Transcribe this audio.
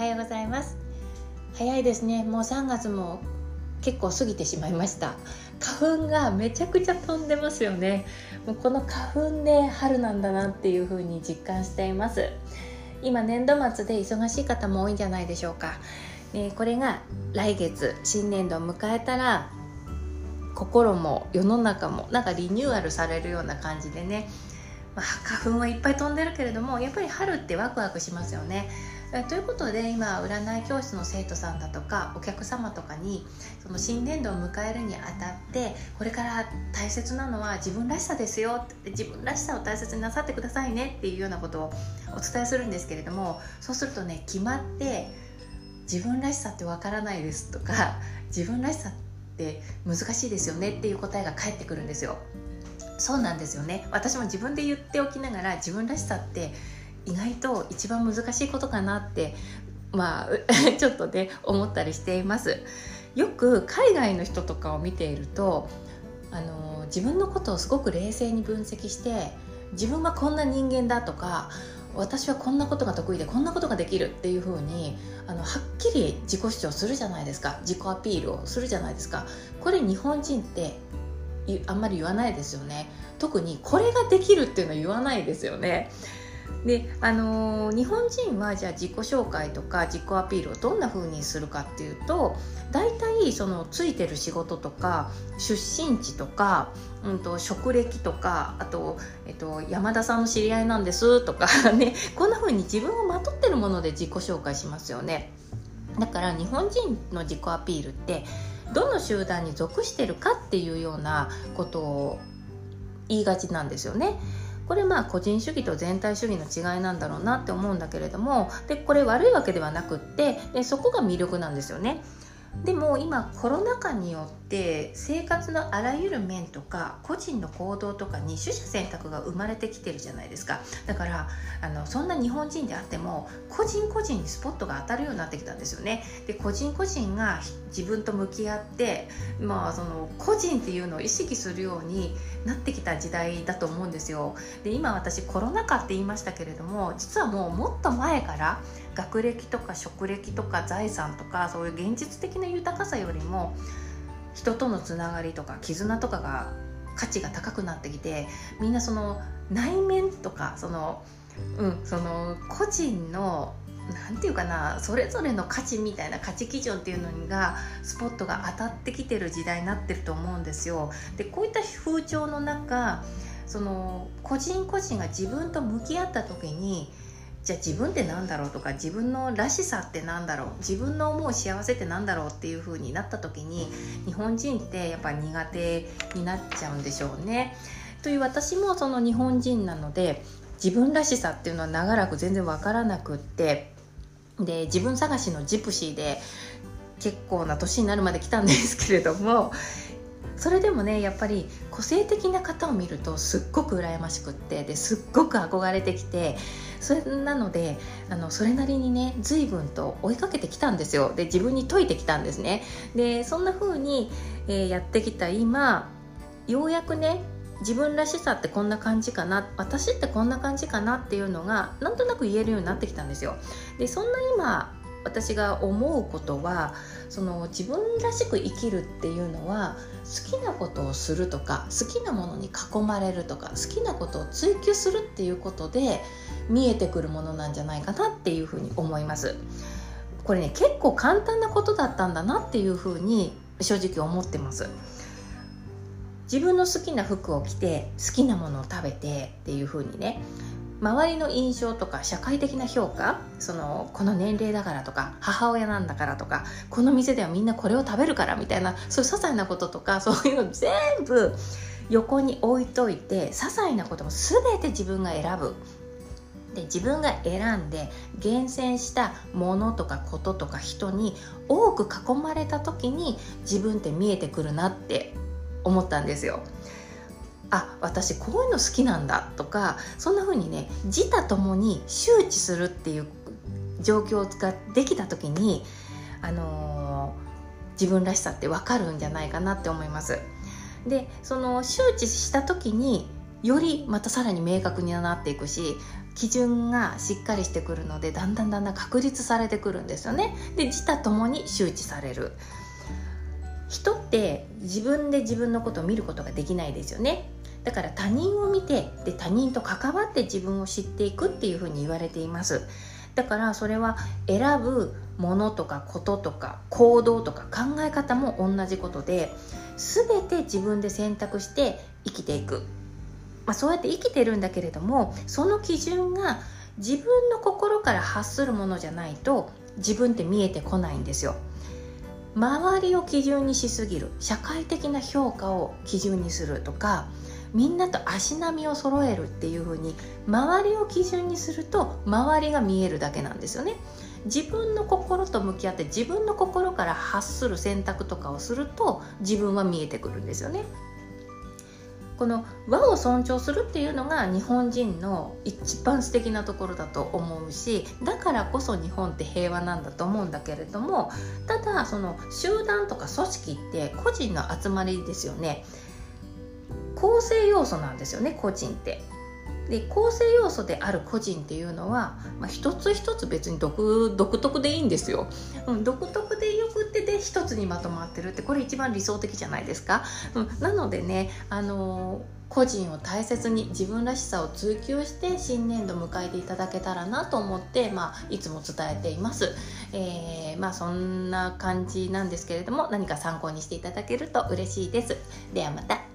はようございます。早いですね。もう3月も結構過ぎてしまいました。花粉がめちゃくちゃ飛んでますよね。もうこの花粉で春なんだなっていう風に実感しています。今年度末で忙しい方も多いんじゃないでしょうか、えこれが来月新年度を迎えたら心も世の中もなんかリニューアルされるような感じでね。まあ、花粉はいっぱい飛んでるけれどもやっぱり春ってワクワクしますよね。ということで今占い教室の生徒さんだとかお客様とかにその新年度を迎えるにあたってこれから大切なのは自分らしさですよ自分らしさを大切になさってくださいねっていうようなことをお伝えするんですけれどもそうするとね決まって自分らしさってわからないですとか自分らしさって難しいですよねっていう答えが返ってくるんですよ。そうなんですよね私も自分で言っておきながら自分らしさって意外と一番難しいことかなってまあ ちょっとね思ったりしています。よく海外の人とかを見ているとあの自分のことをすごく冷静に分析して自分はこんな人間だとか私はこんなことが得意でこんなことができるっていう風にあのはっきり自己主張するじゃないですか。自己アピールをするじゃないですか。これ日本人ってあんまり言わないですよね。特にこれができるっていうのは言わないですよね。であのー、日本人はじゃあ自己紹介とか自己アピールをどんな風にするかっていうと大体そのついてる仕事とか出身地とか、うんと、職歴とかあと、えっと、山田さんの知り合いなんですとか ねこんな風に自分をまとってるもので自己紹介しますよねだから日本人の自己アピールってどの集団に属してるかっていうようなことを言いがちなんですよね。これまあ個人主義と全体主義の違いなんだろうなって思うんだけれどもでこれ悪いわけではなくってでそこが魅力なんですよね。でも今コロナ禍によって生活のあらゆる面とか個人の行動とかに取捨選択が生まれてきてるじゃないですか。だからあのそんな日本人であっても個人個人にスポットが当たるようになってきたんですよね。で個人個人が自分と向き合ってまあその個人っていうのを意識するようになってきた時代だと思うんですよ。で今私コロナ禍って言いましたけれども実はもうもっと前から学歴とか職歴とか財産とかそういう現実的な豊かさよりも人とのつながりとか絆とかが価値が高くなってきてみんなその内面とかその,、うん、その個人の何て言うかなそれぞれの価値みたいな価値基準っていうのがスポットが当たってきてる時代になってると思うんですよ。でこういった風潮の中その個人個人が自分と向き合った時にじゃあ自分って何だろうとか自分のらしさって何だろう自分の思う幸せって何だろうっていう風になった時に日本人ってやっぱ苦手になっちゃうんでしょうね。という私もその日本人なので自分らしさっていうのは長らく全然分からなくってで自分探しのジプシーで結構な年になるまで来たんですけれどもそれでもねやっぱり個性的な方を見るとすっごく羨ましくってですっごく憧れてきてそれなのであのそれなりにね随分と追いかけてきたんですよ。で自分に解いてきたんですね。でそんな風に、えー、やってきた今ようやくね自分らしさってこんな感じかな私ってこんな感じかなっていうのがなんとなく言えるようになってきたんですよ。でそんな今私が思うことはその自分らしく生きるっていうのは好きなことをするとか好きなものに囲まれるとか好きなことを追求するっていうことで見えてくるものなんじゃないかなっていうふうに思います。これね結構簡単なことだったんだなっていうふうに正直思ってます。自分の好きな服を着て好きなものを食べてっていうふうにね周りの印象とか社会的な評価そのこの年齢だからとか母親なんだからとかこの店ではみんなこれを食べるからみたいなそういう些細なこととかそういうの全部横に置いといて些細なことも全て自分が選ぶで自分が選んで厳選したものとかこととか人に多く囲まれた時に自分って見えてくるなって思ったんですよ。あ私こういうの好きなんだとかそんな風にね自他ともに周知するっていう状況ができた時に、あのー、自分らしさって分かるんじゃないかなって思います。でその周知した時によりまたさらに明確になっていくし基準がしっかりしてくるのでだんだんだんだん確立されてくるんですよね。で自他ともに周知される人って自分で自分のことを見ることができないですよね。だから他人を見てで他人と関わって自分を知っていくっていうふうに言われています。だからそれは選ぶものとかこととか行動とか考え方も同じことで全て自分で選択して生きていく。まあ、そうやって生きてるんだけれどもその基準が自分の心から発するものじゃないと自分って見えてこないんですよ。周りを基準にしすぎる。社会的な評価を基準にするとかみんなと足並みを揃えるっていう風に周りを基準にすると周りが見えるだけなんですよね。自分の心と向き合って自分の心から発する選択とかをすると自分は見えてくるんですよね。この和を尊重するっていうのが日本人の一番素敵なところだと思うしだからこそ日本って平和なんだと思うんだけれどもただその集団とか組織って個人の集まりですよね。構成要素なんですよね個人って。で構成要素である個人っていうのは、まあ、一つ一つ別に独独特でいいんですよ、うん、独特でよくってで一つにまとまってるってこれ一番理想的じゃないですか、うん、なのでねあのー個人を大切に自分らしさを追求して新年度迎えていただけたらなと思って、まあ、いつも伝えています、えー、まあそんな感じなんですけれども何か参考にしていただけると嬉しいです。ではまた。